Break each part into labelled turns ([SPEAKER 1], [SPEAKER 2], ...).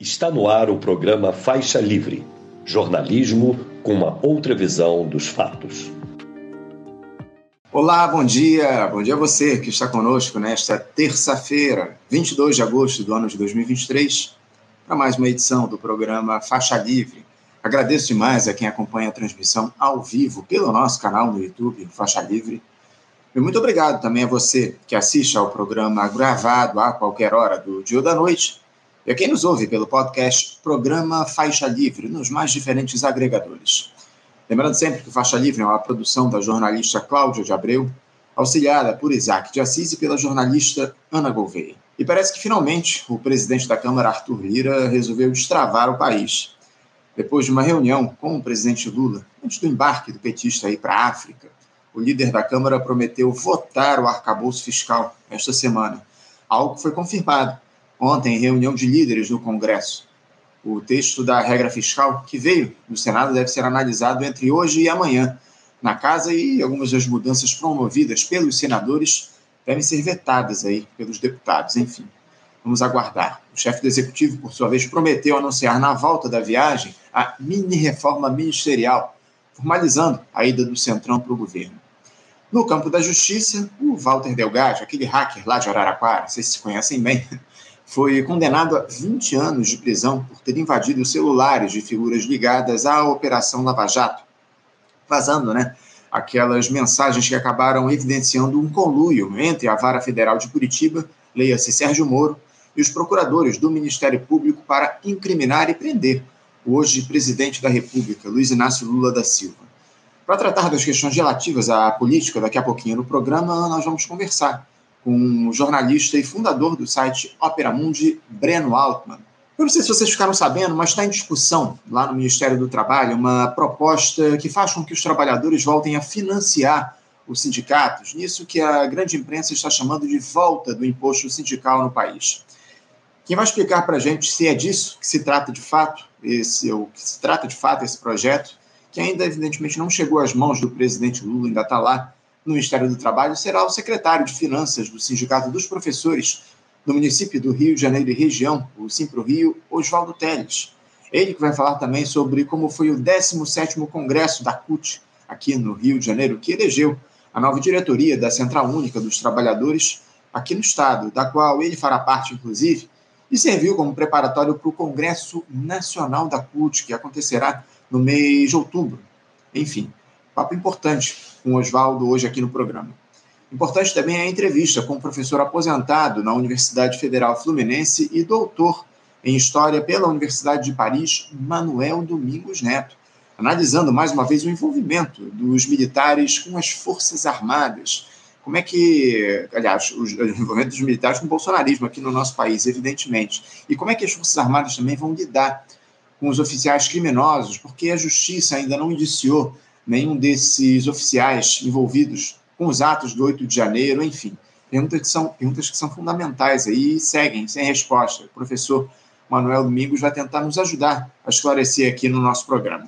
[SPEAKER 1] Está no ar o programa Faixa Livre jornalismo com uma outra visão dos fatos.
[SPEAKER 2] Olá, bom dia. Bom dia a você que está conosco nesta terça-feira, 22 de agosto do ano de 2023, para mais uma edição do programa Faixa Livre. Agradeço demais a quem acompanha a transmissão ao vivo pelo nosso canal no YouTube, Faixa Livre. E muito obrigado também a você que assiste ao programa gravado a qualquer hora do dia ou da noite e a quem nos ouve pelo podcast Programa Faixa Livre, nos mais diferentes agregadores. Lembrando sempre que Faixa Livre é uma produção da jornalista Cláudia de Abreu, auxiliada por Isaac de Assis e pela jornalista Ana Gouveia. E parece que finalmente o presidente da Câmara, Arthur Lira, resolveu destravar o país. Depois de uma reunião com o presidente Lula, antes do embarque do petista aí para a África, o líder da Câmara prometeu votar o arcabouço fiscal esta semana, algo que foi confirmado ontem, em reunião de líderes no Congresso. O texto da regra fiscal que veio do Senado deve ser analisado entre hoje e amanhã na casa e algumas das mudanças promovidas pelos senadores devem ser vetadas aí pelos deputados. Enfim, vamos aguardar. O chefe do executivo, por sua vez, prometeu anunciar na volta da viagem a mini reforma ministerial, formalizando a ida do Centrão para o governo. No campo da justiça, o Walter Delgado, aquele hacker lá de Araraquara, vocês se conhecem bem, foi condenado a 20 anos de prisão por ter invadido celulares de figuras ligadas à Operação Lava Jato, vazando, né? Aquelas mensagens que acabaram evidenciando um conluio entre a Vara Federal de Curitiba, leia-se Sérgio Moro, e os procuradores do Ministério Público para incriminar e prender o hoje presidente da República, Luiz Inácio Lula da Silva. Para tratar das questões relativas à política, daqui a pouquinho no programa, nós vamos conversar com o jornalista e fundador do site Opera Mundi, Breno Altman. Eu não sei se vocês ficaram sabendo, mas está em discussão lá no Ministério do Trabalho uma proposta que faz com que os trabalhadores voltem a financiar os sindicatos, nisso que a grande imprensa está chamando de volta do imposto sindical no país. Quem vai explicar para a gente se é disso que se trata de fato, esse, ou que se trata de fato esse projeto, que ainda evidentemente não chegou às mãos do presidente Lula, ainda está lá, no Ministério do Trabalho será o secretário de Finanças do Sindicato dos Professores do município do Rio de Janeiro e região, o Simpro Rio, Oswaldo Teles. Ele que vai falar também sobre como foi o 17º Congresso da CUT, aqui no Rio de Janeiro, que elegeu a nova diretoria da Central Única dos Trabalhadores aqui no Estado, da qual ele fará parte, inclusive, e serviu como preparatório para o Congresso Nacional da CUT, que acontecerá no mês de outubro. Enfim, papo importante com o Oswaldo hoje aqui no programa. Importante também é a entrevista com o professor aposentado na Universidade Federal Fluminense e doutor em História pela Universidade de Paris, Manuel Domingos Neto, analisando mais uma vez o envolvimento dos militares com as Forças Armadas. Como é que, aliás, o envolvimento dos militares com o bolsonarismo aqui no nosso país, evidentemente. E como é que as Forças Armadas também vão lidar com os oficiais criminosos, porque a justiça ainda não indiciou nenhum desses oficiais envolvidos com os atos do 8 de janeiro, enfim. Perguntas que são, perguntas que são fundamentais aí e seguem sem resposta. O professor Manuel Domingos vai tentar nos ajudar a esclarecer aqui no nosso programa.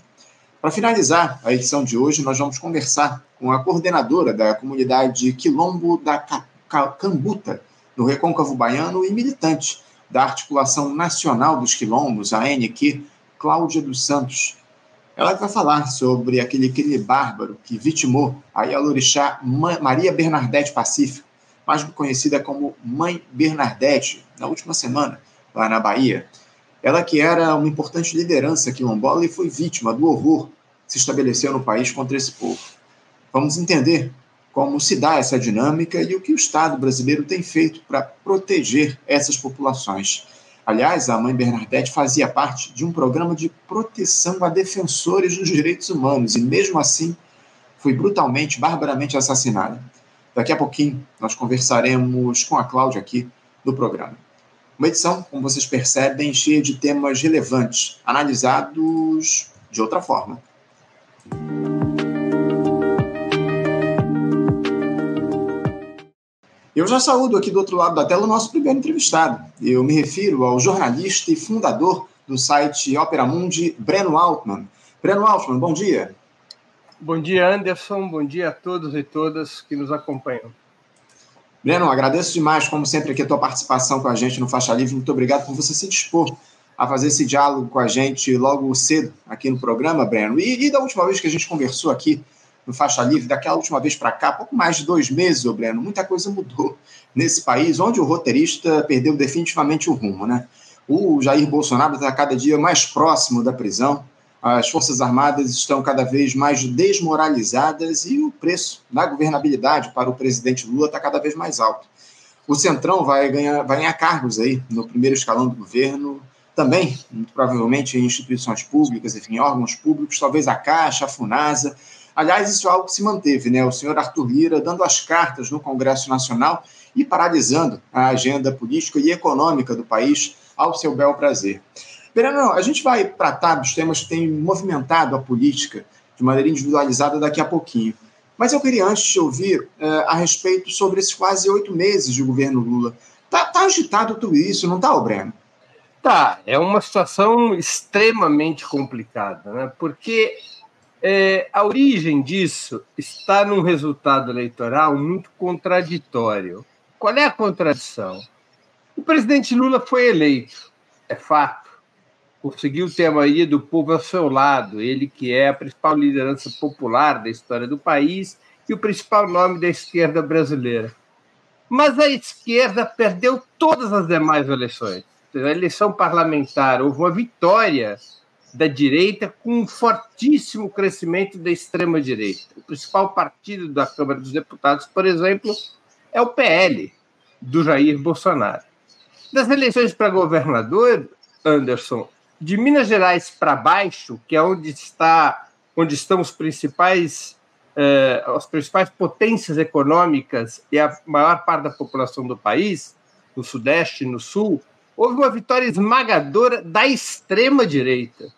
[SPEAKER 2] Para finalizar a edição de hoje, nós vamos conversar com a coordenadora da comunidade Quilombo da Cambuta, no Recôncavo Baiano, e militante da Articulação Nacional dos Quilombos, a ANQ, Cláudia dos Santos. Ela vai falar sobre aquele crime bárbaro que vitimou a Yalorixá Maria Bernadette Pacífico, mais conhecida como Mãe Bernadette, na última semana, lá na Bahia. Ela que era uma importante liderança quilombola e foi vítima do horror que se estabeleceu no país contra esse povo. Vamos entender como se dá essa dinâmica e o que o Estado brasileiro tem feito para proteger essas populações. Aliás, a mãe Bernadette fazia parte de um programa de proteção a defensores dos direitos humanos e, mesmo assim, foi brutalmente, barbaramente assassinada. Daqui a pouquinho, nós conversaremos com a Cláudia aqui no programa. Uma edição, como vocês percebem, cheia de temas relevantes, analisados de outra forma. Eu já saúdo aqui do outro lado da tela o nosso primeiro entrevistado. Eu me refiro ao jornalista e fundador do site Opera Mundi, Breno Altman. Breno Altman, bom dia.
[SPEAKER 3] Bom dia, Anderson. Bom dia a todos e todas que nos acompanham.
[SPEAKER 2] Breno, agradeço demais, como sempre, aqui a tua participação com a gente no Faixa Livre. Muito obrigado por você se dispor a fazer esse diálogo com a gente logo cedo aqui no programa, Breno. E, e da última vez que a gente conversou aqui no Faixa Livre, daquela última vez para cá, pouco mais de dois meses, ô Breno, muita coisa mudou nesse país, onde o roteirista perdeu definitivamente o rumo, né? O Jair Bolsonaro está cada dia mais próximo da prisão, as Forças Armadas estão cada vez mais desmoralizadas e o preço da governabilidade para o presidente Lula está cada vez mais alto. O Centrão vai ganhar, vai ganhar cargos aí no primeiro escalão do governo, também, provavelmente, em instituições públicas, enfim, órgãos públicos, talvez a Caixa, a FUNASA. Aliás, isso é algo que se manteve, né? O senhor Arthur Lira dando as cartas no Congresso Nacional e paralisando a agenda política e econômica do país ao seu bel prazer. Verano, a gente vai tratar dos temas que têm movimentado a política de maneira individualizada daqui a pouquinho. Mas eu queria antes te ouvir uh, a respeito sobre esses quase oito meses de governo Lula. Tá, tá agitado tudo isso, não tá, Breno?
[SPEAKER 3] Tá, é uma situação extremamente complicada, né? porque é, a origem disso está num resultado eleitoral muito contraditório. Qual é a contradição? O presidente Lula foi eleito, é fato conseguiu ter a maioria do povo ao seu lado, ele que é a principal liderança popular da história do país e o principal nome da esquerda brasileira. Mas a esquerda perdeu todas as demais eleições. A eleição parlamentar houve uma vitória da direita com um fortíssimo crescimento da extrema-direita. O principal partido da Câmara dos Deputados, por exemplo, é o PL, do Jair Bolsonaro. Das eleições para governador, Anderson, de Minas Gerais para baixo, que é onde está, onde estão os principais eh, as principais potências econômicas e a maior parte da população do país, no Sudeste e no Sul, houve uma vitória esmagadora da extrema direita.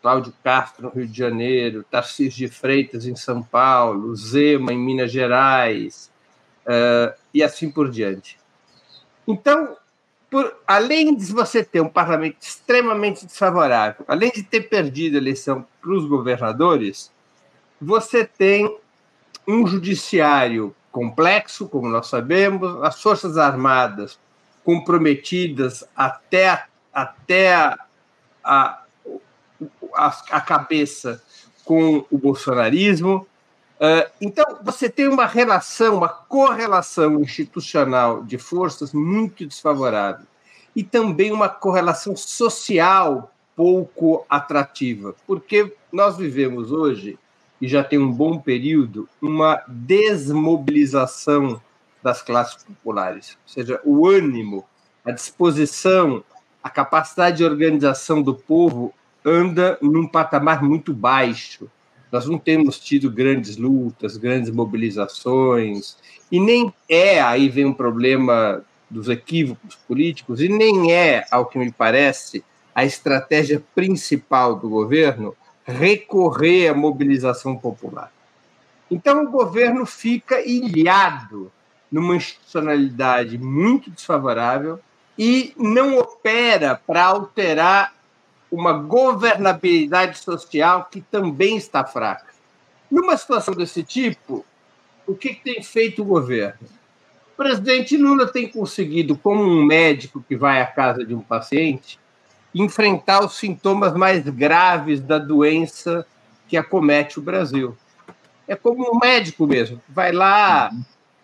[SPEAKER 3] Cláudio Castro no Rio de Janeiro, Tarcísio de Freitas em São Paulo, Zema em Minas Gerais, uh, e assim por diante. Então, por, além de você ter um parlamento extremamente desfavorável, além de ter perdido a eleição para os governadores, você tem um judiciário complexo, como nós sabemos, as forças armadas comprometidas até, até a, a, a, a cabeça com o bolsonarismo, Uh, então, você tem uma relação, uma correlação institucional de forças muito desfavorável e também uma correlação social pouco atrativa, porque nós vivemos hoje, e já tem um bom período, uma desmobilização das classes populares, ou seja, o ânimo, a disposição, a capacidade de organização do povo anda num patamar muito baixo nós não temos tido grandes lutas, grandes mobilizações, e nem é, aí vem um problema dos equívocos políticos, e nem é, ao que me parece, a estratégia principal do governo recorrer à mobilização popular. Então, o governo fica ilhado numa institucionalidade muito desfavorável e não opera para alterar uma governabilidade social que também está fraca. Numa situação desse tipo, o que tem feito o governo? O presidente Lula tem conseguido, como um médico que vai à casa de um paciente, enfrentar os sintomas mais graves da doença que acomete o Brasil. É como um médico mesmo, vai lá,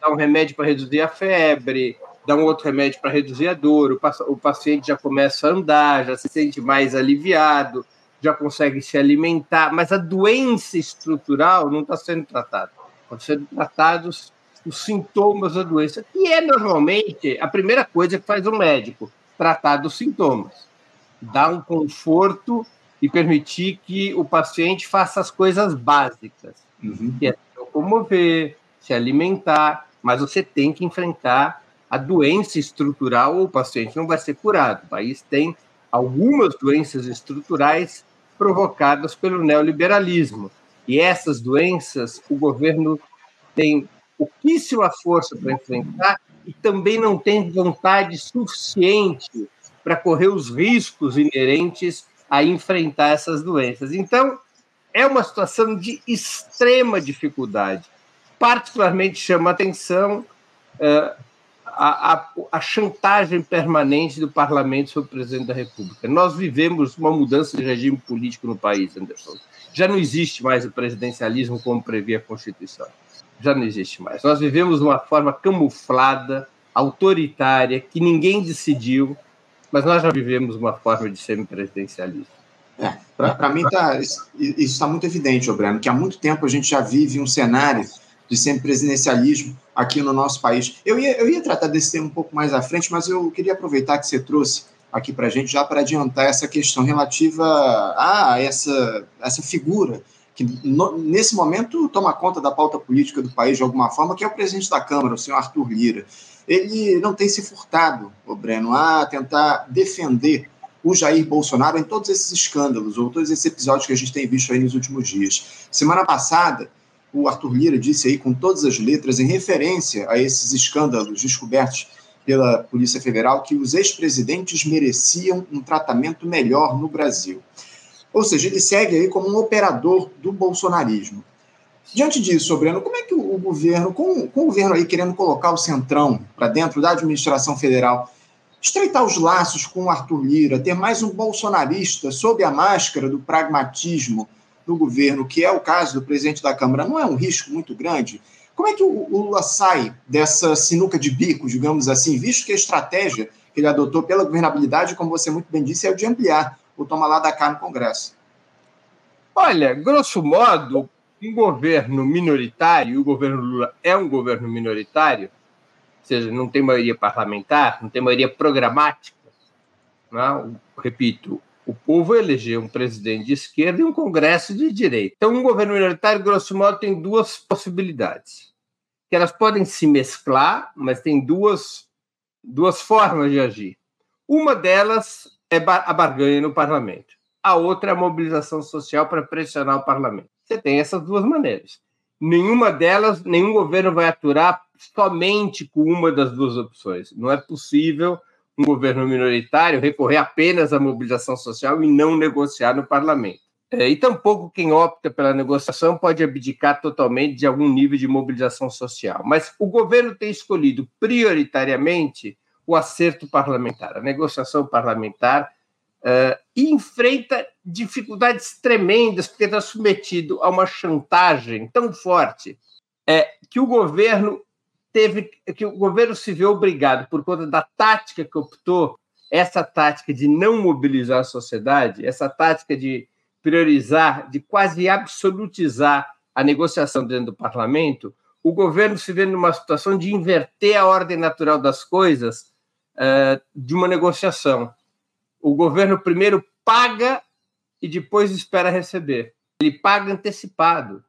[SPEAKER 3] dá um remédio para reduzir a febre, dá um outro remédio para reduzir a dor, o, paciente já começa a andar, já se sente mais aliviado, já consegue se alimentar, mas a doença estrutural não está sendo tratada. Estão sendo tratados os sintomas da doença, que é normalmente a primeira coisa que faz o médico, tratar dos sintomas. Dar um conforto e permitir que o paciente faça as coisas básicas, uhum. que é se locomover, se alimentar, mas você tem que enfrentar a doença estrutural, o paciente não vai ser curado. O país tem algumas doenças estruturais provocadas pelo neoliberalismo. E essas doenças o governo tem pouquíssima força para enfrentar e também não tem vontade suficiente para correr os riscos inerentes a enfrentar essas doenças. Então, é uma situação de extrema dificuldade. Particularmente chama atenção uh, a, a, a, chantagem permanente do parlamento sobre o presidente da República. Nós vivemos uma mudança de regime político no país, Anderson. Já não existe mais o presidencialismo como previa a Constituição. Já não existe mais. Nós vivemos uma forma camuflada, autoritária, que ninguém decidiu, mas nós já vivemos uma forma de semipresidencialismo.
[SPEAKER 2] É, Para mim, tá, isso está muito evidente, Obrano, que há muito tempo a gente já vive um cenário de semipresidencialismo aqui no nosso país. Eu ia, eu ia tratar desse tema um pouco mais à frente, mas eu queria aproveitar que você trouxe aqui para a gente, já para adiantar essa questão relativa a essa, essa figura que, no, nesse momento, toma conta da pauta política do país de alguma forma, que é o presidente da Câmara, o senhor Arthur Lira. Ele não tem se furtado, o Breno, a tentar defender o Jair Bolsonaro em todos esses escândalos, ou todos esses episódios que a gente tem visto aí nos últimos dias. Semana passada, o Arthur Lira disse aí com todas as letras, em referência a esses escândalos descobertos pela Polícia Federal, que os ex-presidentes mereciam um tratamento melhor no Brasil. Ou seja, ele segue aí como um operador do bolsonarismo. Diante disso, Breno, como é que o governo, com, com o governo aí querendo colocar o centrão para dentro da administração federal, estreitar os laços com o Arthur Lira, ter mais um bolsonarista sob a máscara do pragmatismo, no governo, que é o caso do presidente da Câmara, não é um risco muito grande? Como é que o Lula sai dessa sinuca de bico, digamos assim, visto que a estratégia que ele adotou pela governabilidade, como você muito bem disse, é o de ampliar o toma lá da cá no Congresso?
[SPEAKER 3] Olha, grosso modo, um governo minoritário, e o governo Lula é um governo minoritário, ou seja, não tem maioria parlamentar, não tem maioria programática, não? repito, o povo elegeu um presidente de esquerda e um congresso de direita. Então, um governo minoritário, grosso modo, tem duas possibilidades. Que elas podem se mesclar, mas tem duas, duas formas de agir. Uma delas é a barganha no parlamento. A outra é a mobilização social para pressionar o parlamento. Você tem essas duas maneiras. Nenhuma delas, nenhum governo vai aturar somente com uma das duas opções. Não é possível um governo minoritário recorrer apenas à mobilização social e não negociar no parlamento. É, e tampouco quem opta pela negociação pode abdicar totalmente de algum nível de mobilização social. Mas o governo tem escolhido prioritariamente o acerto parlamentar, a negociação parlamentar, uh, e enfrenta dificuldades tremendas, porque está submetido a uma chantagem tão forte é, que o governo teve que o governo se vê obrigado, por conta da tática que optou, essa tática de não mobilizar a sociedade, essa tática de priorizar, de quase absolutizar a negociação dentro do parlamento, o governo se vê numa situação de inverter a ordem natural das coisas uh, de uma negociação. O governo primeiro paga e depois espera receber. Ele paga antecipado.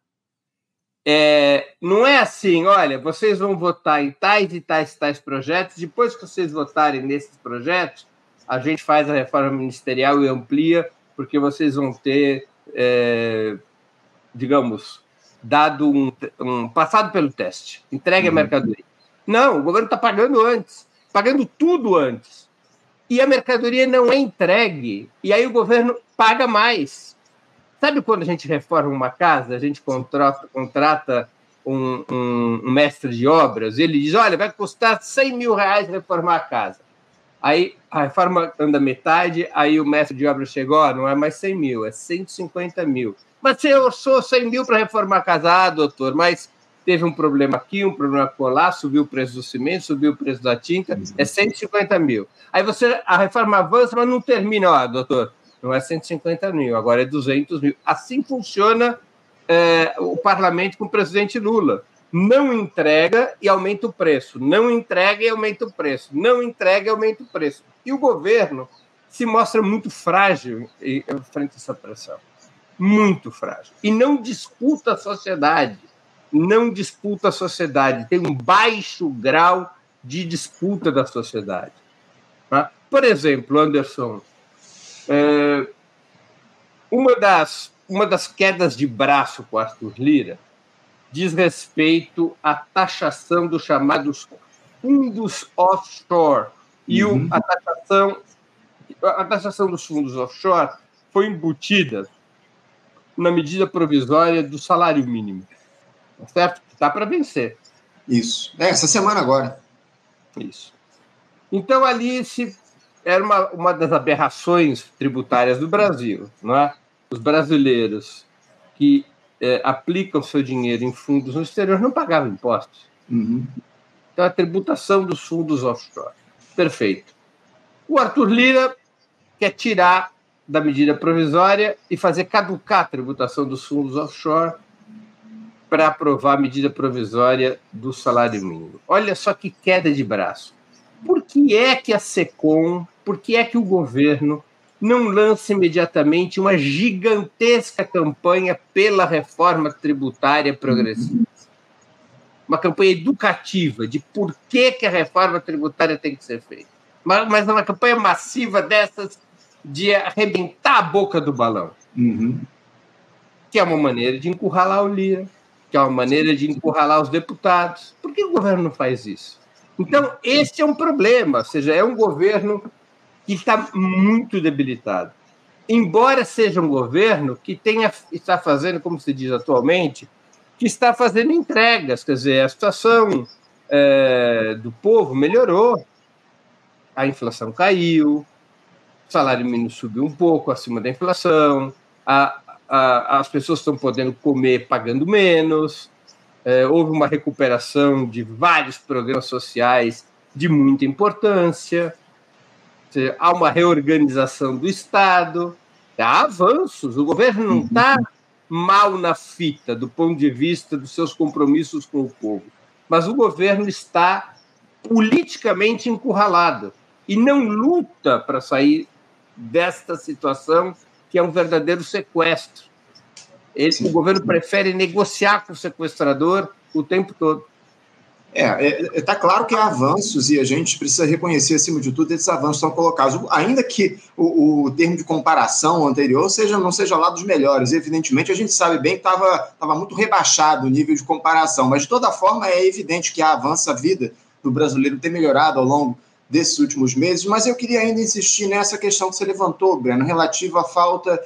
[SPEAKER 3] É, não é assim, olha, vocês vão votar em tais e tais e tais projetos, depois que vocês votarem nesses projetos, a gente faz a reforma ministerial e amplia, porque vocês vão ter, é, digamos, dado um, um, passado pelo teste, entregue uhum. a mercadoria. Não, o governo está pagando antes, pagando tudo antes. E a mercadoria não é entregue, e aí o governo paga mais. Sabe quando a gente reforma uma casa, a gente contrata, contrata um, um, um, mestre de obras, ele diz: olha, vai custar 100 mil reais reformar a casa. Aí a reforma anda metade, aí o mestre de obras chegou: oh, não é mais 100 mil, é 150 mil. Mas se eu sou 100 mil para reformar a casa, ah, doutor, mas teve um problema aqui, um problema lá, subiu o preço do cimento, subiu o preço da tinta, é 150 mil. Aí você, a reforma avança, mas não termina, ó, doutor, não é 150 mil, agora é 200 mil. Assim funciona é, o parlamento com o presidente Lula. Não entrega e aumenta o preço, não entrega e aumenta o preço, não entrega e aumenta o preço. E o governo se mostra muito frágil frente a essa pressão. Muito frágil. E não disputa a sociedade. Não disputa a sociedade. Tem um baixo grau de disputa da sociedade. Tá? Por exemplo, Anderson, é, uma, das, uma das quedas de braço com Arthur Lira diz respeito à taxação dos chamados fundos offshore. E uhum. o, a, taxação, a taxação dos fundos offshore foi embutida na medida provisória do salário mínimo. Tá certo? Está para vencer.
[SPEAKER 2] Isso. É, essa semana agora.
[SPEAKER 3] Isso. Então, ali se, era uma, uma das aberrações tributárias do Brasil. Não é? Os brasileiros que é, aplicam seu dinheiro em fundos no exterior não pagavam impostos. Uhum. Então, a tributação dos fundos offshore. Perfeito. O Arthur Lira quer tirar da medida provisória e fazer caducar a tributação dos fundos offshore para aprovar a medida provisória do salário mínimo. Olha só que queda de braço. Por que é que a SECOM, por que é que o governo não lança imediatamente uma gigantesca campanha pela reforma tributária progressiva? Uma campanha educativa de por que, que a reforma tributária tem que ser feita. Mas, mas uma campanha massiva dessas de arrebentar a boca do balão. Uhum. Que é uma maneira de encurralar o Lira, que é uma maneira de encurralar os deputados. Por que o governo não faz isso? Então, esse é um problema, ou seja, é um governo que está muito debilitado. Embora seja um governo que tenha, está fazendo, como se diz atualmente, que está fazendo entregas, quer dizer, a situação é, do povo melhorou, a inflação caiu, o salário mínimo subiu um pouco acima da inflação, a, a, as pessoas estão podendo comer pagando menos, é, houve uma recuperação de vários programas sociais de muita importância, há uma reorganização do Estado, há avanços, o governo não está mal na fita do ponto de vista dos seus compromissos com o povo, mas o governo está politicamente encurralado e não luta para sair desta situação que é um verdadeiro sequestro. Ele, o governo prefere negociar com o sequestrador o tempo todo.
[SPEAKER 2] É, está é, é tá claro que há avanços e a gente precisa reconhecer, acima de tudo, esses avanços estão colocados. Ainda que o, o termo de comparação anterior seja, não seja lá dos melhores, evidentemente a gente sabe bem que estava muito rebaixado o nível de comparação, mas de toda forma é evidente que há avanço, a vida do brasileiro tem melhorado ao longo desses últimos meses, mas eu queria ainda insistir nessa questão que você levantou, Breno, relativa à falta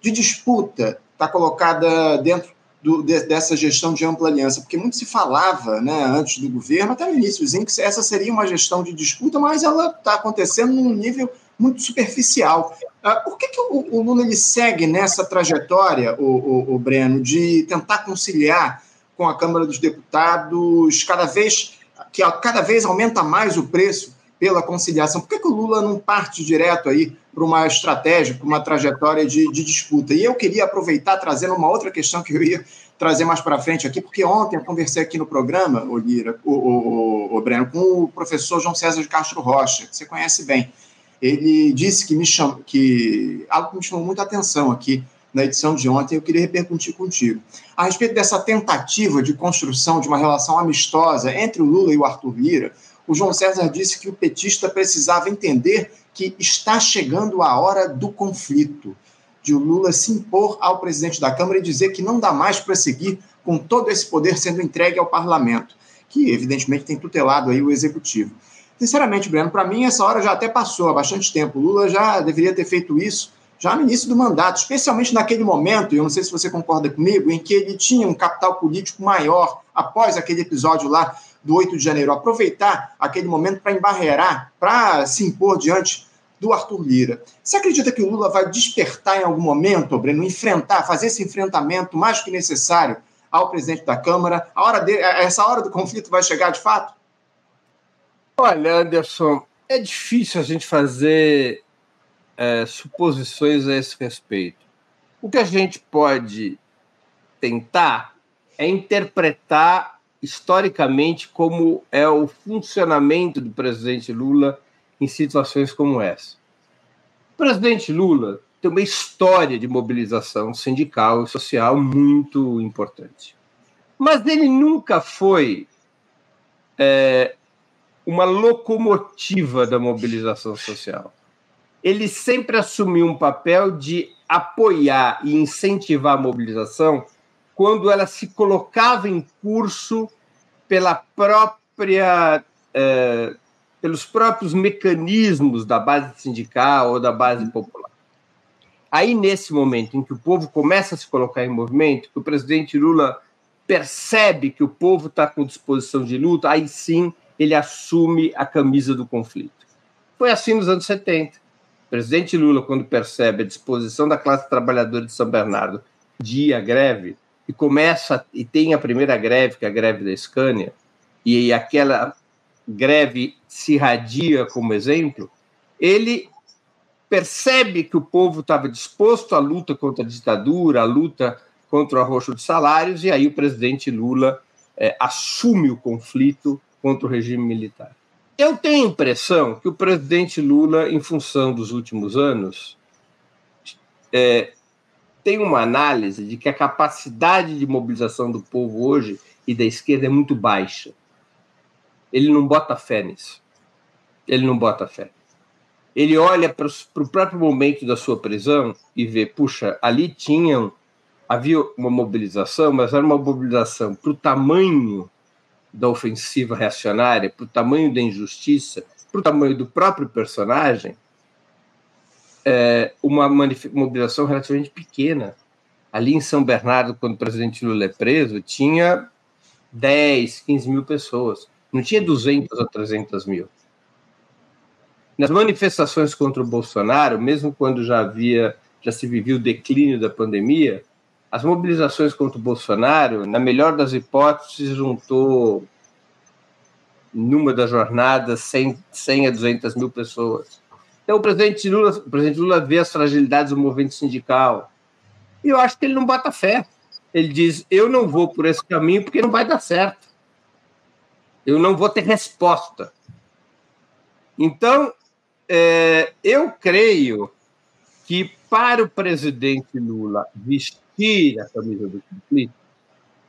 [SPEAKER 2] de disputa, está colocada dentro do, de, dessa gestão de ampla aliança, porque muito se falava né, antes do governo, até no iníciozinho, que essa seria uma gestão de disputa, mas ela está acontecendo num nível muito superficial. Uh, por que, que o, o, Lula ele segue nessa trajetória, o, o, o Breno, de tentar conciliar com a Câmara dos Deputados cada vez que cada vez aumenta mais o preço pela conciliação. Por que, que o Lula não parte direto aí para uma estratégia, para uma trajetória de, de, disputa? E eu queria aproveitar trazendo uma outra questão que eu ia trazer mais para frente aqui, porque ontem eu conversei aqui no programa, o Lira, o, o, o, Breno, com o professor João César de Castro Rocha, que você conhece bem. Ele disse que me chama, que algo que me chamou muita atenção aqui na edição de ontem, eu queria repercutir contigo. A respeito dessa tentativa de construção de uma relação amistosa entre o Lula e o Arthur Lira, o João César disse que o petista precisava entender que está chegando a hora do conflito, de o Lula se impor ao presidente da Câmara e dizer que não dá mais para seguir com todo esse poder sendo entregue ao parlamento, que evidentemente tem tutelado aí o executivo. Sinceramente, Breno, para mim essa hora já até passou há bastante tempo. O Lula já deveria ter feito isso já no início do mandato, especialmente naquele momento, e eu não sei se você concorda comigo, em que ele tinha um capital político maior após aquele episódio lá do 8 de janeiro, aproveitar aquele momento para embarrear, para se impor diante do Arthur Lira. Você acredita que o Lula vai despertar em algum momento, Breno, enfrentar, fazer esse enfrentamento mais que necessário ao presidente da Câmara? A hora de, essa hora do conflito vai chegar de fato?
[SPEAKER 3] Olha, Anderson, é difícil a gente fazer é, suposições a esse respeito. O que a gente pode tentar é interpretar historicamente como é o funcionamento do presidente Lula em situações como essa. O presidente Lula tem uma história de mobilização sindical e social muito importante. Mas ele nunca foi é, uma locomotiva da mobilização social. Ele sempre assumiu um papel de apoiar e incentivar a mobilização quando ela se colocava em curso pela própria é, pelos próprios mecanismos da base sindical ou da base popular. Aí, nesse momento em que o povo começa a se colocar em movimento, que o presidente Lula percebe que o povo está com disposição de luta, aí sim ele assume a camisa do conflito. Foi assim nos anos 70. O presidente Lula, quando percebe a disposição da classe trabalhadora de São Bernardo de ir à greve, e começa, e tem a primeira greve, que é a greve da Scania, e aquela greve se irradia como exemplo, ele percebe que o povo estava disposto à luta contra a ditadura, à luta contra o arroxo de salários, e aí o presidente Lula é, assume o conflito contra o regime militar. Eu tenho a impressão que o presidente Lula, em função dos últimos anos, é, tem uma análise de que a capacidade de mobilização do povo hoje e da esquerda é muito baixa. Ele não bota fé nisso. Ele não bota fé ele olha para o próprio momento da sua prisão e vê, puxa, ali tinham havia uma mobilização, mas era uma mobilização para o tamanho da ofensiva reacionária, para o tamanho da injustiça, para o tamanho do próprio personagem, é, uma mobilização relativamente pequena. Ali em São Bernardo, quando o presidente Lula é preso, tinha 10, 15 mil pessoas. Não tinha 200 ou 300 mil. Nas manifestações contra o Bolsonaro, mesmo quando já havia, já se vivia o declínio da pandemia, as mobilizações contra o Bolsonaro, na melhor das hipóteses, juntou numa das jornadas 100, 100 a 200 mil pessoas. Então, o presidente Lula, o presidente Lula vê as fragilidades do movimento sindical. E eu acho que ele não bota fé. Ele diz: eu não vou por esse caminho porque não vai dar certo. Eu não vou ter resposta. Então, é, eu creio que para o presidente Lula vestir a camisa do conflito,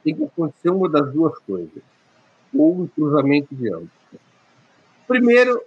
[SPEAKER 3] tem que acontecer uma das duas coisas, ou um cruzamento de ambos. Primeiro,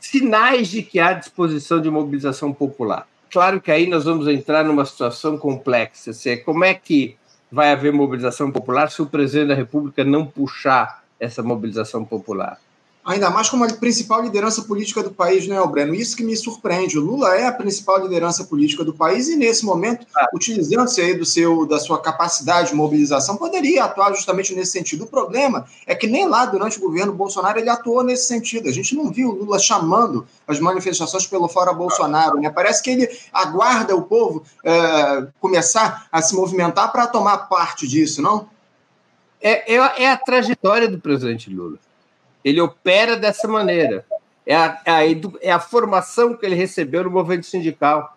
[SPEAKER 3] sinais de que há disposição de mobilização popular. Claro que aí nós vamos entrar numa situação complexa. Se, como é que vai haver mobilização popular se o presidente da República não puxar essa mobilização popular?
[SPEAKER 2] ainda mais como a principal liderança política do país, né, Breno? Isso que me surpreende. O Lula é a principal liderança política do país e, nesse momento, ah. utilizando-se aí do seu, da sua capacidade de mobilização, poderia atuar justamente nesse sentido. O problema é que nem lá, durante o governo Bolsonaro, ele atuou nesse sentido. A gente não viu o Lula chamando as manifestações pelo fora Bolsonaro. Né? Parece que ele aguarda o povo é, começar a se movimentar para tomar parte disso, não?
[SPEAKER 3] É, é, é a trajetória do presidente Lula. Ele opera dessa maneira. É a, é a, é a formação que ele recebeu no movimento sindical.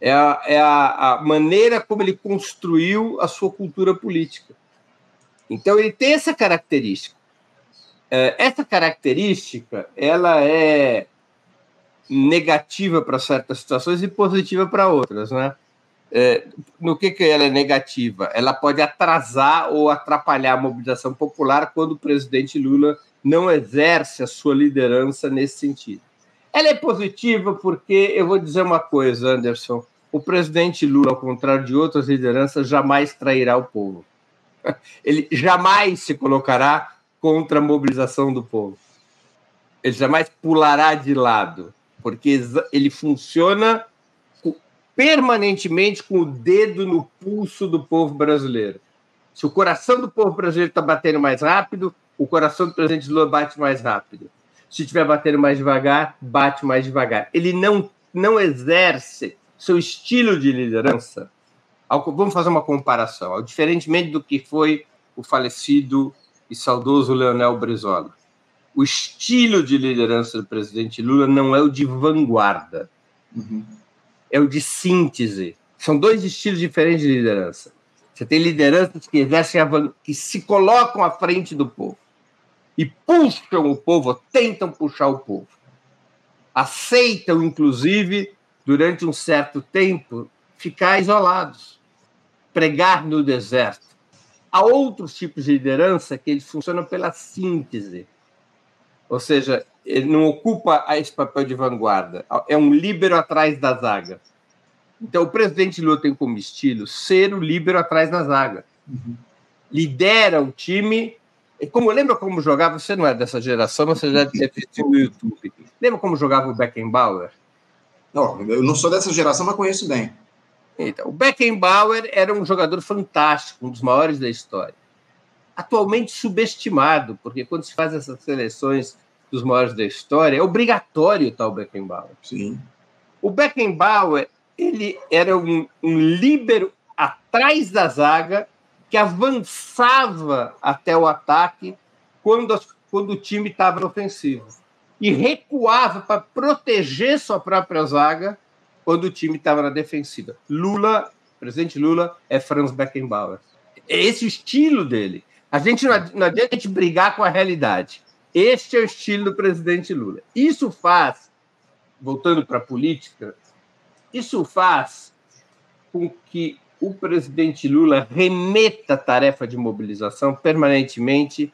[SPEAKER 3] É, a, é a, a maneira como ele construiu a sua cultura política. Então, ele tem essa característica. É, essa característica ela é negativa para certas situações e positiva para outras, né? É, no que, que ela é negativa? Ela pode atrasar ou atrapalhar a mobilização popular quando o presidente Lula não exerce a sua liderança nesse sentido. Ela é positiva porque, eu vou dizer uma coisa, Anderson: o presidente Lula, ao contrário de outras lideranças, jamais trairá o povo. Ele jamais se colocará contra a mobilização do povo. Ele jamais pulará de lado, porque ele funciona permanentemente com o dedo no pulso do povo brasileiro. Se o coração do povo brasileiro está batendo mais rápido, o coração do presidente Lula bate mais rápido. Se estiver batendo mais devagar, bate mais devagar. Ele não, não exerce seu estilo de liderança. Vamos fazer uma comparação. Diferentemente do que foi o falecido e saudoso Leonel Brizola. O estilo de liderança do presidente Lula não é o de vanguarda. Uhum é o de síntese. São dois estilos diferentes de liderança. Você tem lideranças que exercem que se colocam à frente do povo e puxam o povo, tentam puxar o povo. Aceitam, inclusive, durante um certo tempo, ficar isolados, pregar no deserto. Há outros tipos de liderança que eles funcionam pela síntese. Ou seja, ele não ocupa esse papel de vanguarda, é um líbero atrás da zaga. Então, o presidente Lula tem como estilo ser o líbero atrás da zaga. Uhum. Lidera o time. Como lembra como jogava? Você não é dessa geração, mas você já deve ter visto no YouTube. Lembra como jogava o Beckenbauer?
[SPEAKER 2] Não, eu não sou dessa geração, mas conheço bem.
[SPEAKER 3] Então, o Beckenbauer era um jogador fantástico, um dos maiores da história. atualmente subestimado, porque quando se faz essas seleções dos maiores da história, é obrigatório o Beckenbauer.
[SPEAKER 2] Sim.
[SPEAKER 3] O Beckenbauer, ele era um, um líbero atrás da zaga que avançava até o ataque quando, quando o time estava ofensivo e recuava para proteger sua própria zaga quando o time estava na defensiva. Lula, presidente Lula, é Franz Beckenbauer. É esse o estilo dele. A gente não, não adianta a gente brigar com a realidade. Este é o estilo do presidente Lula. Isso faz, voltando para a política, isso faz com que o presidente Lula remeta a tarefa de mobilização permanentemente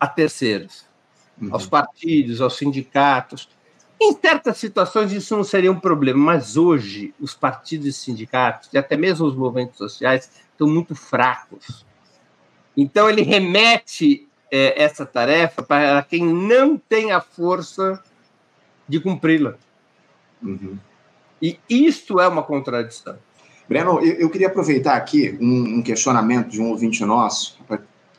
[SPEAKER 3] a terceiros, uhum. aos partidos, aos sindicatos. Em certas situações isso não seria um problema, mas hoje os partidos e sindicatos, e até mesmo os movimentos sociais, estão muito fracos. Então ele remete é, essa tarefa para quem não tem a força de cumpri-la. Uhum. E isto é uma contradição.
[SPEAKER 2] Breno, eu, eu queria aproveitar aqui um, um, questionamento de um ouvinte nosso,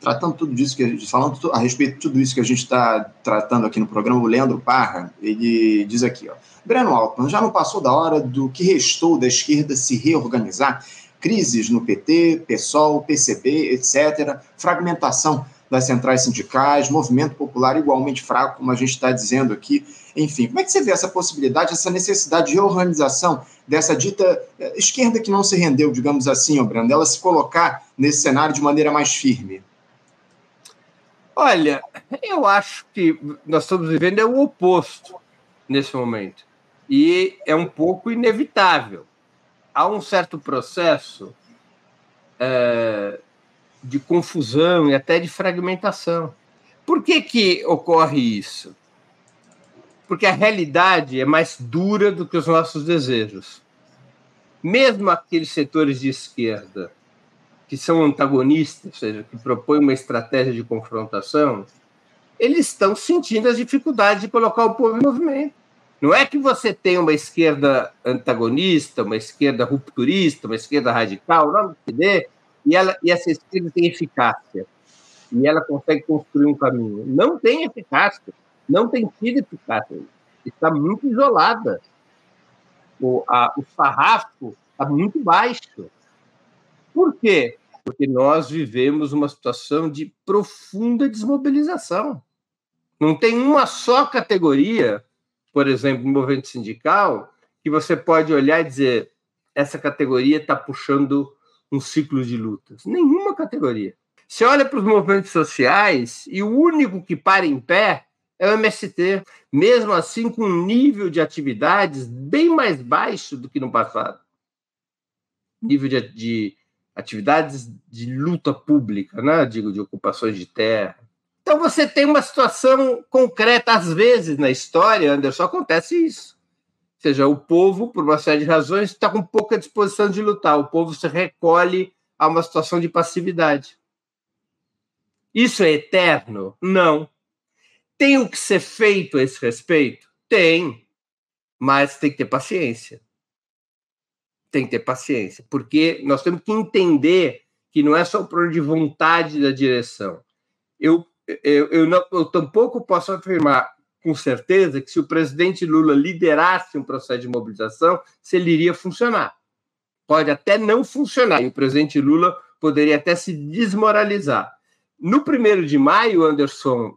[SPEAKER 2] tratando tudo disso que a gente, falando a respeito de tudo isso que a gente está tratando aqui no programa, o Leandro Parra, ele diz aqui, ó, Breno Altman, já não passou da hora do que restou da esquerda se reorganizar? Crises no PT, PSOL, PCB, etc., fragmentação das centrais sindicais, movimento popular igualmente fraco, como a gente está dizendo aqui. Enfim, como é que você vê essa possibilidade, essa necessidade de reorganização dessa dita eh, esquerda que não se rendeu, digamos assim, ó, Brando, ela se colocar nesse cenário de maneira mais firme?
[SPEAKER 3] Olha, eu acho que nós estamos vivendo é o oposto nesse momento. E é um pouco inevitável. Há um certo processo é, de confusão e até de fragmentação. Por que, que ocorre isso? porque a realidade é mais dura do que os nossos desejos. Mesmo aqueles setores de esquerda que são antagonistas, ou seja, que propõem uma estratégia de confrontação, eles estão sentindo as dificuldades de colocar o povo em movimento. Não é que você tem uma esquerda antagonista, uma esquerda rupturista, uma esquerda radical, não que dê, e, ela, e essa esquerda tem eficácia. E ela consegue construir um caminho. Não tem eficácia não tem sido eficaz. Está muito isolada. O, a, o sarrafo está muito baixo. Por quê? Porque nós vivemos uma situação de profunda desmobilização. Não tem uma só categoria, por exemplo, movimento sindical, que você pode olhar e dizer essa categoria está puxando um ciclo de lutas. Nenhuma categoria. Você olha para os movimentos sociais e o único que para em pé é o MST, mesmo assim com um nível de atividades bem mais baixo do que no passado. Nível de, de atividades de luta pública, né? digo, de ocupações de terra. Então você tem uma situação concreta, às vezes na história, Anderson, acontece isso. Seja, o povo, por uma série de razões, está com pouca disposição de lutar. O povo se recolhe a uma situação de passividade. Isso é eterno? Não. Tem o que ser feito a esse respeito? Tem, mas tem que ter paciência. Tem que ter paciência, porque nós temos que entender que não é só o problema de vontade da direção. Eu, eu, eu, não, eu tampouco posso afirmar com certeza que se o presidente Lula liderasse um processo de mobilização, se ele iria funcionar. Pode até não funcionar, e o presidente Lula poderia até se desmoralizar. No primeiro de maio, Anderson,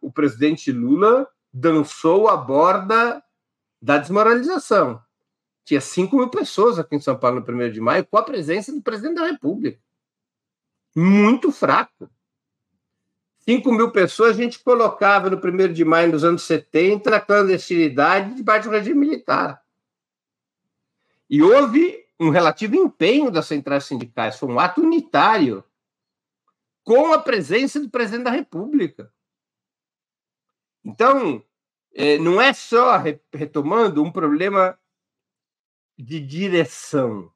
[SPEAKER 3] o presidente Lula dançou a borda da desmoralização. Tinha 5 mil pessoas aqui em São Paulo no 1 de maio, com a presença do presidente da República. Muito fraco. 5 mil pessoas a gente colocava no 1 de maio, nos anos 70, na clandestinidade, debaixo do regime militar. E houve um relativo empenho das centrais sindicais, foi um ato unitário, com a presença do presidente da República. Então, é, não é só, retomando, um problema de direção.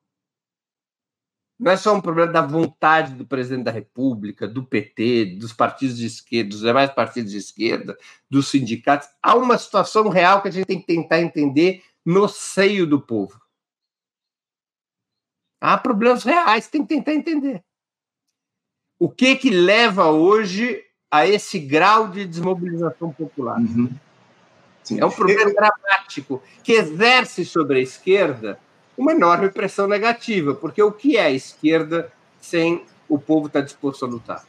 [SPEAKER 3] Não é só um problema da vontade do presidente da República, do PT, dos partidos de esquerda, dos demais partidos de esquerda, dos sindicatos. Há uma situação real que a gente tem que tentar entender no seio do povo. Há problemas reais, tem que tentar entender. o que que leva hoje a esse grau de desmobilização popular. Uhum. É um problema dramático que exerce sobre a esquerda uma enorme pressão negativa, porque o que é a esquerda sem o povo estar disposto a lutar?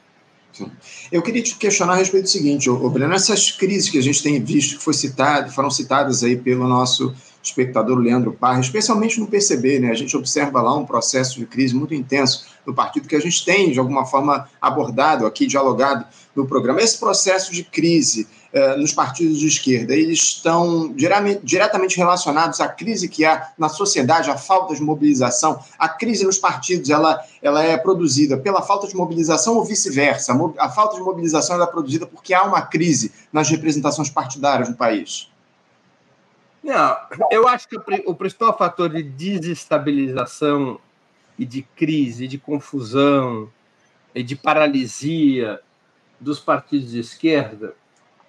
[SPEAKER 2] Sim. Eu queria te questionar a respeito do seguinte, Breno, essas crises que a gente tem visto, que foi citado, foram citadas aí pelo nosso espectador Leandro Parra, especialmente no PCB, né? A gente observa lá um processo de crise muito intenso no partido que a gente tem, de alguma forma, abordado aqui, dialogado no programa. Esse processo de crise nos partidos de esquerda, eles estão diretamente relacionados à crise que há na sociedade, à falta de mobilização. A crise nos partidos, ela, ela é produzida pela falta de mobilização ou vice-versa. A falta de mobilização é produzida porque há uma crise nas representações partidárias no país.
[SPEAKER 3] Não, eu acho que o principal fator de desestabilização e de crise, de confusão e de paralisia dos partidos de esquerda,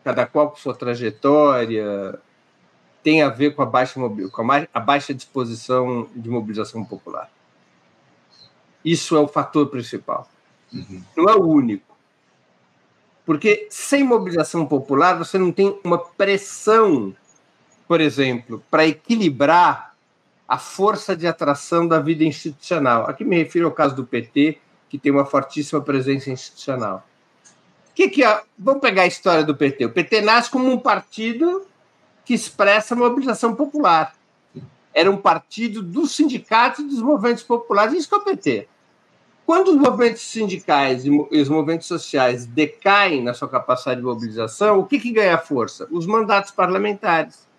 [SPEAKER 3] cada qual com sua trajetória, tem a ver com a baixa, com a baixa disposição de mobilização popular. Isso é o fator principal. Uhum. Não é o único. Porque sem mobilização popular, você não tem uma pressão por exemplo, para equilibrar a força de atração da vida institucional. Aqui me refiro ao caso do PT, que tem uma fortíssima presença institucional. Que que é? Vamos pegar a história do PT. O PT nasce como um partido que expressa a mobilização popular. Era um partido dos sindicatos e dos movimentos populares. Isso que é o PT. Quando os movimentos sindicais e os movimentos sociais decaem na sua capacidade de mobilização, o que, que ganha força? Os mandatos parlamentares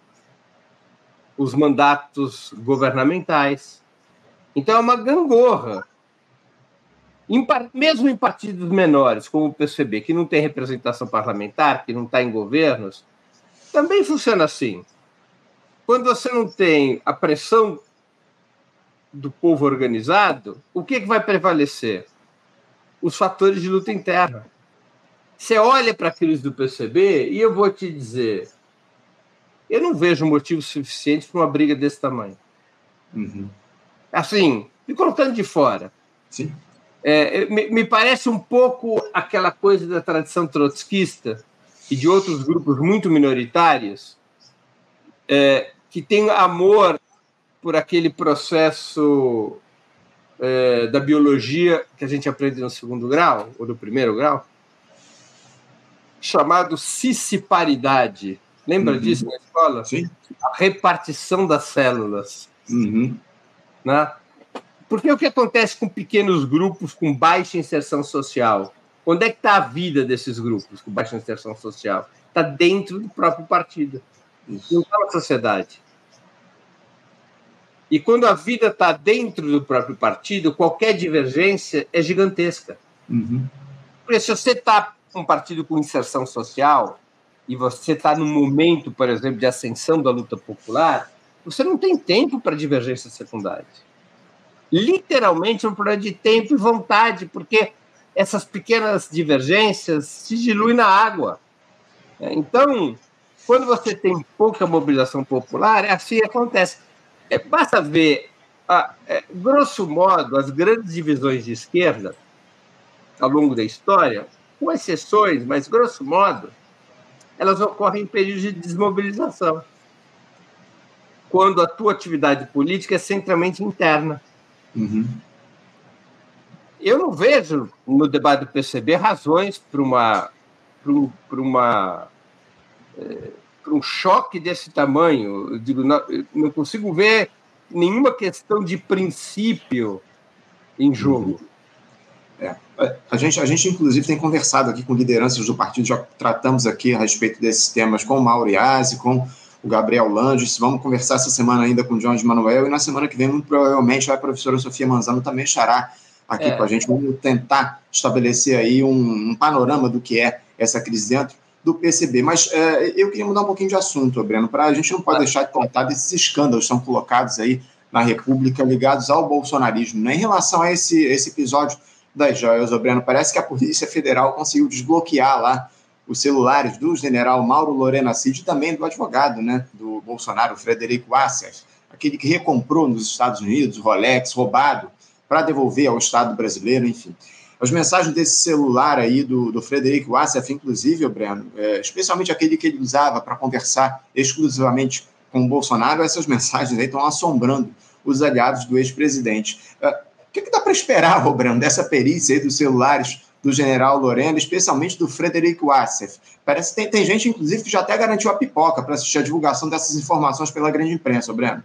[SPEAKER 3] os mandatos governamentais. Então é uma gangorra. Em, mesmo em partidos menores, como o PCB, que não tem representação parlamentar, que não está em governos, também funciona assim. Quando você não tem a pressão do povo organizado, o que, que vai prevalecer? Os fatores de luta interna. Você olha para a crise do PCB e eu vou te dizer, eu não vejo motivo suficiente para uma briga desse tamanho. Uhum. Assim, me colocando de fora.
[SPEAKER 2] Sim.
[SPEAKER 3] É, me, me, parece um pouco aquela coisa da tradição trotskista e de outros grupos muito minoritários é, que têm amor por aquele processo é, da biologia que a gente aprende no segundo grau ou no primeiro grau, chamado cissiparidade Lembra uhum. disso na escola?
[SPEAKER 2] Sim.
[SPEAKER 3] A repartição das células.
[SPEAKER 2] Uhum.
[SPEAKER 3] Né? Porque o que acontece com pequenos grupos com baixa inserção social? Onde é que está a vida desses grupos com baixa inserção social? Está dentro do próprio partido. Não está na sociedade. E quando a vida está dentro do próprio partido, qualquer divergência é gigantesca.
[SPEAKER 2] Uhum.
[SPEAKER 3] Porque se você está um partido com inserção social, e você está num momento, por exemplo, de ascensão da luta popular, você não tem tempo para divergências secundárias. Literalmente é um problema de tempo e vontade, porque essas pequenas divergências se diluem na água. Então, quando você tem pouca mobilização popular, é assim acontece. É, basta ver, é, grosso modo, as grandes divisões de esquerda ao longo da história, com exceções, mas grosso modo, elas ocorrem em períodos de desmobilização, quando a tua atividade política é centralmente interna.
[SPEAKER 2] Uhum.
[SPEAKER 3] Eu não vejo no debate do PCB razões para uma para uma é, para um choque desse tamanho. Eu digo, não, não, consigo ver nenhuma questão de princípio em jogo. Uhum.
[SPEAKER 2] É. A, gente, a gente, inclusive, tem conversado aqui com lideranças do partido, já tratamos aqui a respeito desses temas com o Mauro Iazzi, com o Gabriel Langes, vamos conversar essa semana ainda com o John de Manuel, e na semana que vem, muito provavelmente, a professora Sofia Manzano também estará aqui é. com a gente. Vamos tentar estabelecer aí um, um, panorama do que é essa crise dentro do PCB. Mas é, eu queria mudar um pouquinho de assunto, Breno, para a gente não pode deixar de tratar desses escândalos que são colocados aí na República ligados ao bolsonarismo. Né? Em relação a esse, esse episódio das joias, Obreno. Parece que a Polícia Federal conseguiu desbloquear lá os celulares do general Mauro Lorena Cid e também do advogado né, do Bolsonaro, Frederico Assas, aquele que recomprou nos Estados Unidos o Rolex roubado para devolver ao Estado brasileiro, enfim. As mensagens desse celular aí do, do Frederico Wassef, inclusive, Breno, é, especialmente aquele que ele usava para conversar exclusivamente com o Bolsonaro, essas mensagens aí estão assombrando os aliados do ex-presidente. É, o que, que dá para esperar, Breno, dessa perícia aí dos celulares do general Lorena, especialmente do Frederico Wassef? Parece que tem, tem gente, inclusive, que já até garantiu a pipoca para assistir a divulgação dessas informações pela grande imprensa, Breno.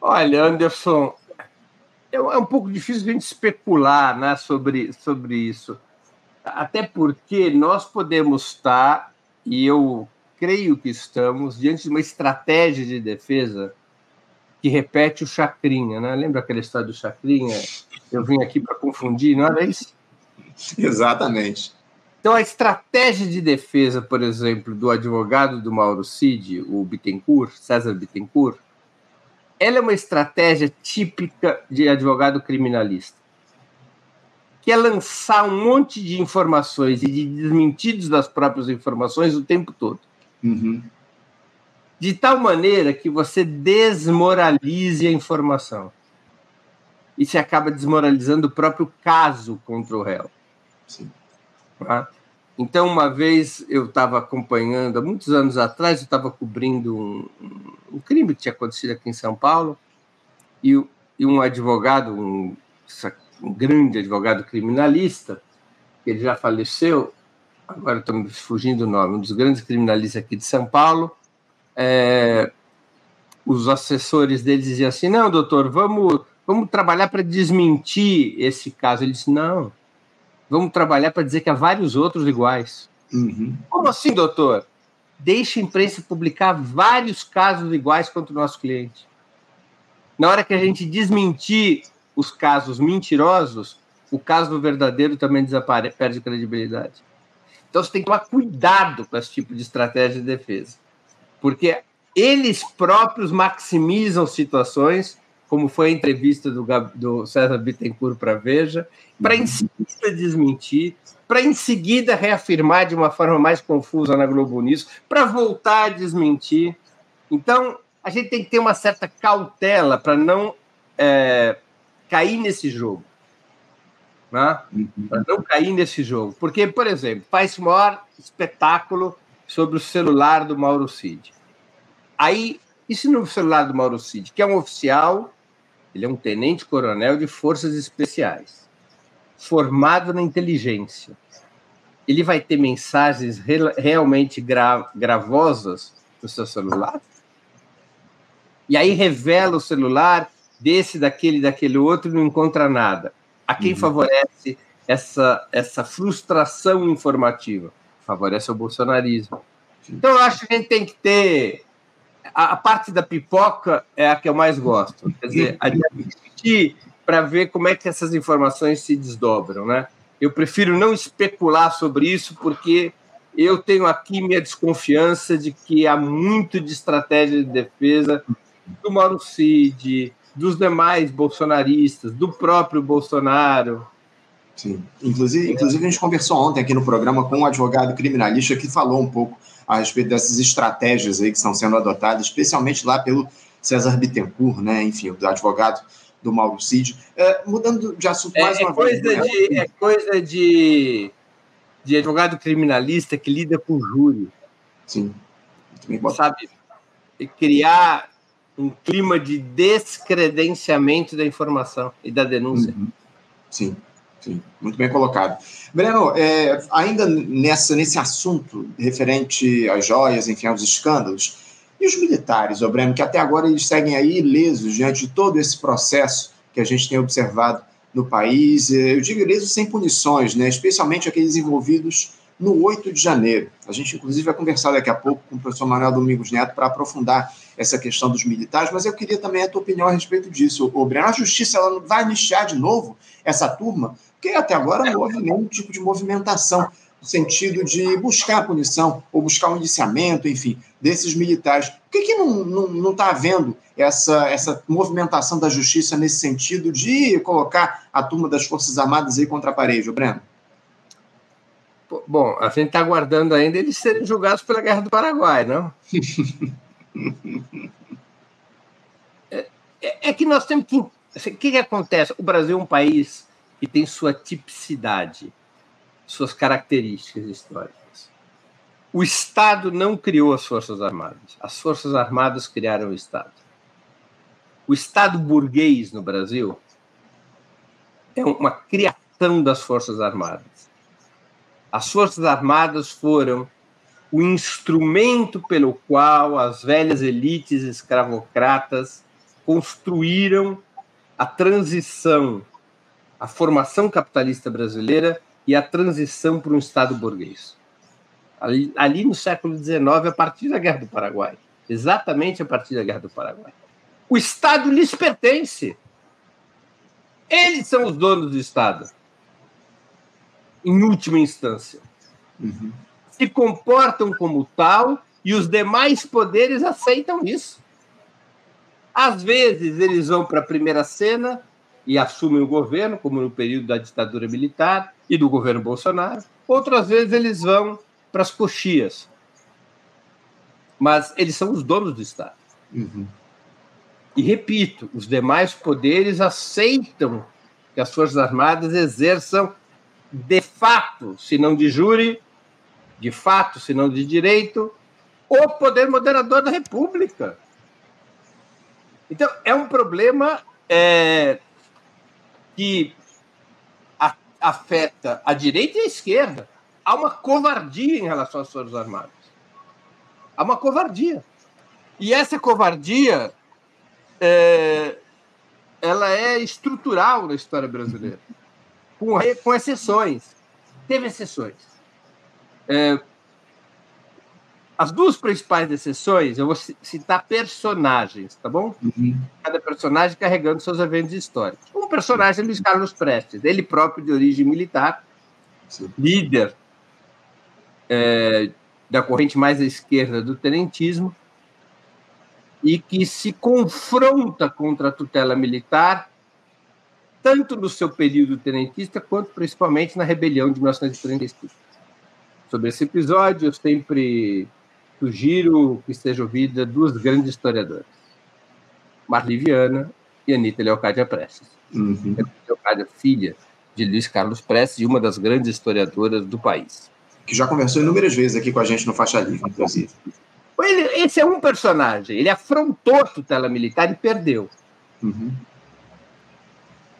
[SPEAKER 3] Olha, Anderson, é, um pouco difícil a gente especular né, sobre, sobre isso. Até porque nós podemos estar, e eu creio que estamos, diante de uma estratégia de defesa que repete o Chacrinha, né? Lembra aquela história do Chacrinha? Eu vim aqui para confundir, não era isso?
[SPEAKER 2] Exatamente.
[SPEAKER 3] Então, a estratégia de defesa, por exemplo, do advogado do Mauro Cid, o Bittencourt, César Bittencourt, ela é uma estratégia típica de advogado criminalista, que é lançar um monte de informações e de desmentidos das próprias informações o tempo todo. Uhum. De tal maneira que você desmoralize a informação. E se acaba desmoralizando o próprio caso contra o réu. Sim. Tá? Então, uma vez eu estava acompanhando, há muitos anos atrás, eu estava cobrindo um, um, crime que tinha acontecido aqui em São Paulo, e, e um advogado, um, um, grande advogado criminalista, ele já faleceu, agora estou me fugindo do nome, um dos grandes criminalistas aqui de São Paulo, é, os assessores dele diziam assim: não, doutor, vamos, vamos trabalhar para desmentir esse caso. Ele disse: não Vamos trabalhar para dizer que há vários outros iguais. Uhum. Como assim, doutor? Deixe a imprensa publicar vários casos iguais contra o nosso cliente. Na hora que a gente desmentir os casos mentirosos, o caso verdadeiro também desaparece, perde credibilidade. Então você tem que tomar cuidado com esse tipo de estratégia de defesa, porque eles próprios maximizam situações como foi a entrevista do, do César Bittencourt para Veja, para em seguida desmentir, para em seguida reafirmar de uma forma mais confusa na Globo News, para voltar a desmentir. Então, a gente tem que ter uma certa cautela para não é, cair nesse jogo. Né? Para não cair nesse jogo. Porque, por exemplo, faz o maior espetáculo sobre o celular do Mauro Cid. Aí, isso no celular do Mauro Cid, que é um oficial ele é um tenente-coronel de forças especiais, formado na inteligência. Ele vai ter mensagens re realmente gra gravosas no seu celular? E aí revela o celular desse, daquele, daquele outro e não encontra nada. A quem uhum. favorece essa, essa frustração informativa? Favorece o bolsonarismo. Então, eu acho que a gente tem que ter a, a, parte da pipoca é a que eu mais gosto. Quer dizer, a discutir para ver como é que essas informações se desdobram, né? Eu prefiro não especular sobre isso porque eu tenho aqui minha desconfiança de que há muito de estratégia de defesa do Mauro Cid, dos demais bolsonaristas, do próprio Bolsonaro.
[SPEAKER 2] Sim. Inclusive, inclusive, a gente conversou ontem aqui no programa com um advogado criminalista que falou um pouco a respeito dessas estratégias aí que estão sendo adotadas, especialmente lá pelo César Bittencourt, né? enfim, do advogado do Mauro Cid. É, mudando de assunto
[SPEAKER 3] é,
[SPEAKER 2] mais
[SPEAKER 3] é
[SPEAKER 2] uma
[SPEAKER 3] coisa vez. De, é coisa de, de advogado criminalista que lida com júri.
[SPEAKER 2] Sim.
[SPEAKER 3] Sabe? Criar um clima de descredenciamento da informação e da denúncia. Uhum.
[SPEAKER 2] Sim. Sim, muito bem colocado. Breno, é, ainda nessa, nesse assunto referente às joias, enfim, aos escândalos, e os militares, ô Breno, que até agora eles seguem aí ilesos diante de todo esse processo que a gente tem observado no país, é, eu digo ilesos sem punições, né, especialmente aqueles envolvidos no 8 de janeiro. A gente, inclusive, vai conversar daqui a pouco com o professor Manuel Domingos Neto para aprofundar essa questão dos militares, mas eu queria também a tua opinião a respeito disso. O Breno, a justiça ela vai anistiar de novo essa turma? Porque até agora não houve nenhum tipo de movimentação no sentido de buscar a punição ou buscar um indiciamento, enfim, desses militares. Por que, que não está havendo essa, essa movimentação da justiça nesse sentido de colocar a turma das Forças Armadas aí contra a parede, Breno?
[SPEAKER 3] Bom, a gente está aguardando ainda eles serem julgados pela Guerra do Paraguai, não? é, é, é, que nós temos que. O que, que acontece? O Brasil é um país que tem sua tipicidade, suas características históricas. O Estado não criou as Forças Armadas, as Forças Armadas criaram o Estado. O Estado burguês no Brasil é uma criação das Forças Armadas. As Forças Armadas foram o instrumento pelo qual as velhas elites escravocratas construíram a transição, a formação capitalista brasileira e a transição para um Estado burguês. Ali, ali no século XIX, a partir da Guerra do Paraguai. Exatamente a partir da Guerra do Paraguai. O Estado lhes pertence. Eles são os donos do Estado. Em última instância. Uhum se comportam como tal e os demais poderes aceitam isso. Às vezes eles vão para a primeira cena e assumem o governo, como no período da ditadura militar e do governo Bolsonaro. Outras vezes eles vão para as coxias. Mas eles são os donos do Estado. Uhum. E repito, os demais poderes aceitam que as Forças Armadas exerçam de fato, se não de júri, de fato, se não de direito, o poder moderador da República. Então, é um problema é, que a, afeta a direita e a esquerda. Há uma covardia em relação às Forças Armadas. Há uma covardia. E essa covardia é, ela é estrutural na história brasileira, com, com exceções. Teve exceções. É, as duas principais exceções, eu vou citar personagens, tá bom? Uhum. Cada personagem carregando seus eventos históricos. Um personagem é Luiz Carlos Prestes, ele próprio de origem militar, Sim. líder é, da corrente mais à esquerda do tenentismo, e que se confronta contra a tutela militar, tanto no seu período tenentista, quanto principalmente na rebelião de 1935 sobre esse episódio, eu sempre sugiro que seja ouvida duas grandes historiadoras, Marli Viana e Anitta Leocádia Prestes. Uhum. Leocádia, filha de Luiz Carlos Prestes e uma das grandes historiadoras do país.
[SPEAKER 2] Que já conversou inúmeras vezes aqui com a gente no Faixa Livre, inclusive.
[SPEAKER 3] Ele, esse é um personagem. Ele afrontou a tutela militar e perdeu. Uhum.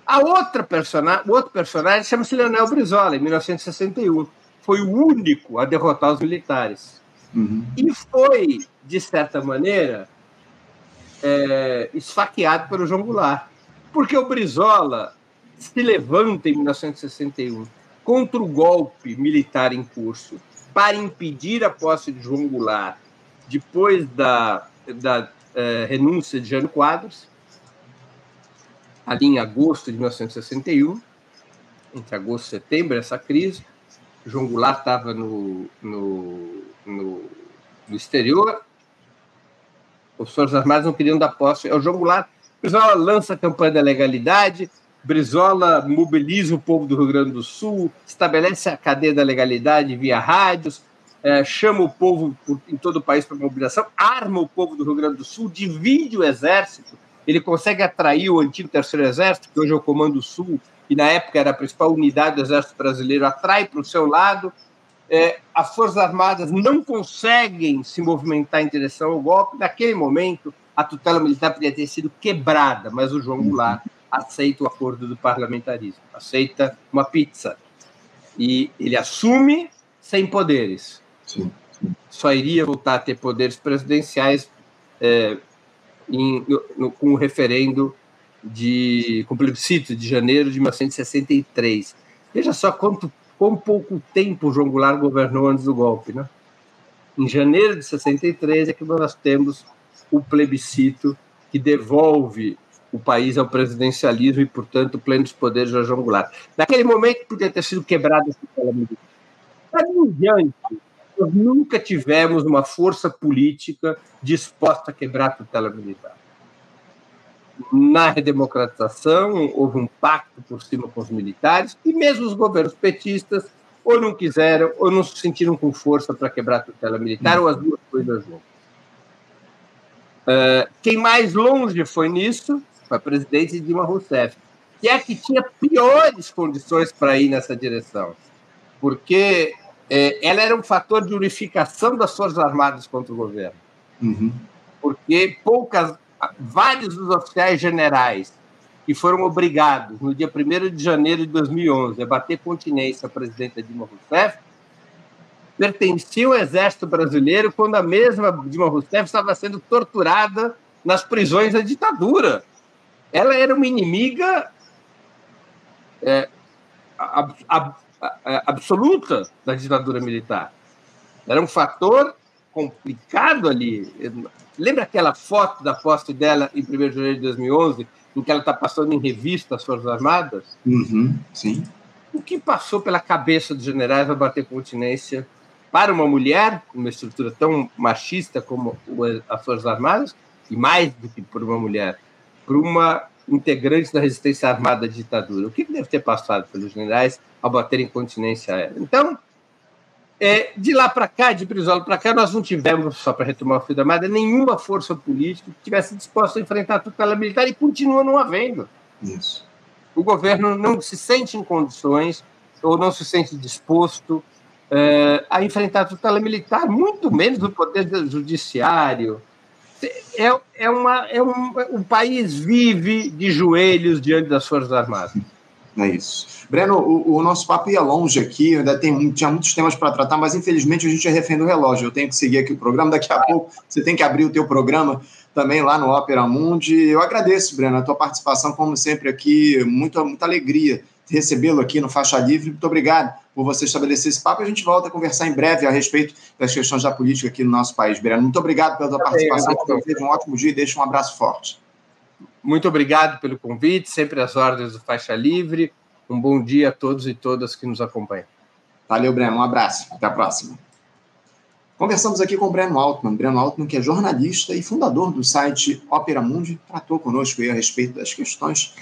[SPEAKER 3] A outra personagem, o outro personagem chama-se Leonel Brizola, em 1961 foi o único a derrotar os militares. Uhum. E foi, de certa maneira, é, esfaqueado pelo João Goulart. Porque o Brizola se levanta em 1961 contra o golpe militar em curso para impedir a posse de João Goulart depois da, da é, renúncia de Jânio Quadros, ali em agosto de 1961, entre agosto e setembro, essa crise. João Goulart estava no, no, no, no, exterior, os Forças Armadas não queriam dar posse. É o João Goulart, Brizola lança a campanha da legalidade, Brizola mobiliza o povo do Rio Grande do Sul, estabelece a cadeia da legalidade via rádios, é, chama o povo por, em todo o país para mobilização, arma o povo do Rio Grande do Sul, divide o exército, ele consegue atrair o antigo Terceiro Exército, que hoje é o Comando Sul, que na época era a principal unidade do Exército Brasileiro, atrai para o seu lado. É, as Forças Armadas não conseguem se movimentar em direção ao golpe. Naquele momento, a tutela militar poderia ter sido quebrada, mas o João Goulart aceita o acordo do parlamentarismo, aceita uma pizza. E ele assume sem poderes. Sim, sim. Só iria voltar a ter poderes presidenciais é, em, no, no, com o referendo de com plebiscito de janeiro de 1963. Veja só quanto quão pouco tempo João Goulart governou antes do golpe, né? Em janeiro de 63 é que nós temos o plebiscito que devolve o país ao presidencialismo e, portanto, plenos poderes a João Goulart. Naquele momento podia ter sido quebrado pela militar. Em diante, nós nunca tivemos uma força política disposta a quebrar a tutela militar na redemocratização, houve um pacto por cima com os militares, e mesmo os governos petistas ou não quiseram, ou não se sentiram com força para quebrar a tutela militar, ou as duas coisas juntas. Uh, quem mais longe foi nisso foi a presidente Dilma Rousseff, que é que tinha piores condições para ir nessa direção, porque é, ela era um fator de unificação das Forças Armadas contra o governo. Uhum. Porque poucas, vários dos oficiais generais que foram obrigados, no dia 1 de janeiro de 2011, a bater continência à presidenta Dilma Rousseff, pertenciam ao exército brasileiro quando a mesma Dilma Rousseff estava sendo torturada nas prisões da ditadura. Ela era uma inimiga é, ab, ab, absoluta da ditadura militar. Era um fator complicado ali. Lembra aquela foto da posse dela em 1 de janeiro de 2011, em que ela está passando em revista as Forças Armadas?
[SPEAKER 2] Uhum, sim.
[SPEAKER 3] O que passou pela cabeça dos generais ao bater continência para uma mulher, uma estrutura tão machista como as Forças Armadas, e mais do que por uma mulher, por uma integrante da resistência armada à ditadura. O que deve ter passado pelos generais ao bater em continência aérea? Então, é, de lá para cá, de Brizola para cá, nós não tivemos, só para retomar o fio da armada, nenhuma força política que tivesse disposta a enfrentar a tutela militar e continua não havendo.
[SPEAKER 2] Isso.
[SPEAKER 3] O governo não se sente em condições ou não se sente disposto é, a enfrentar a tutela militar, muito menos o poder judiciário, é, é, uma, é um, o país vive de joelhos diante das Forças Armadas.
[SPEAKER 2] É isso. Breno, o, o nosso papo ia longe aqui, ainda tem, tinha muitos temas para tratar, mas infelizmente a gente é refém do relógio. Eu tenho que seguir aqui o programa. Daqui a pouco você tem que abrir o teu programa também lá no Ópera Mundi. Eu agradeço, Breno, a tua participação, como sempre, aqui. Muita, muita alegria recebê-lo aqui no Faixa Livre. Muito obrigado por você estabelecer esse papo. A gente volta a conversar em breve a respeito das questões da política aqui no nosso país. Breno, muito obrigado pela tua participação. Um ótimo dia e deixa um abraço forte.
[SPEAKER 3] Muito obrigado pelo convite, sempre às ordens do Faixa Livre. Um bom dia a todos e todas que nos acompanham.
[SPEAKER 2] Valeu, Breno. Um abraço. Até a próxima. Conversamos aqui com o Breno Altman. Breno Altman, que é jornalista e fundador do site Opera Mundi, tratou conosco a respeito das questões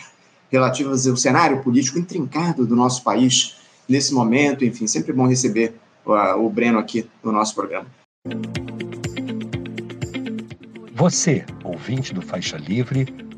[SPEAKER 2] relativas ao cenário político intrincado do nosso país nesse momento. Enfim, sempre bom receber uh, o Breno aqui no nosso programa.
[SPEAKER 1] Você, ouvinte do Faixa Livre,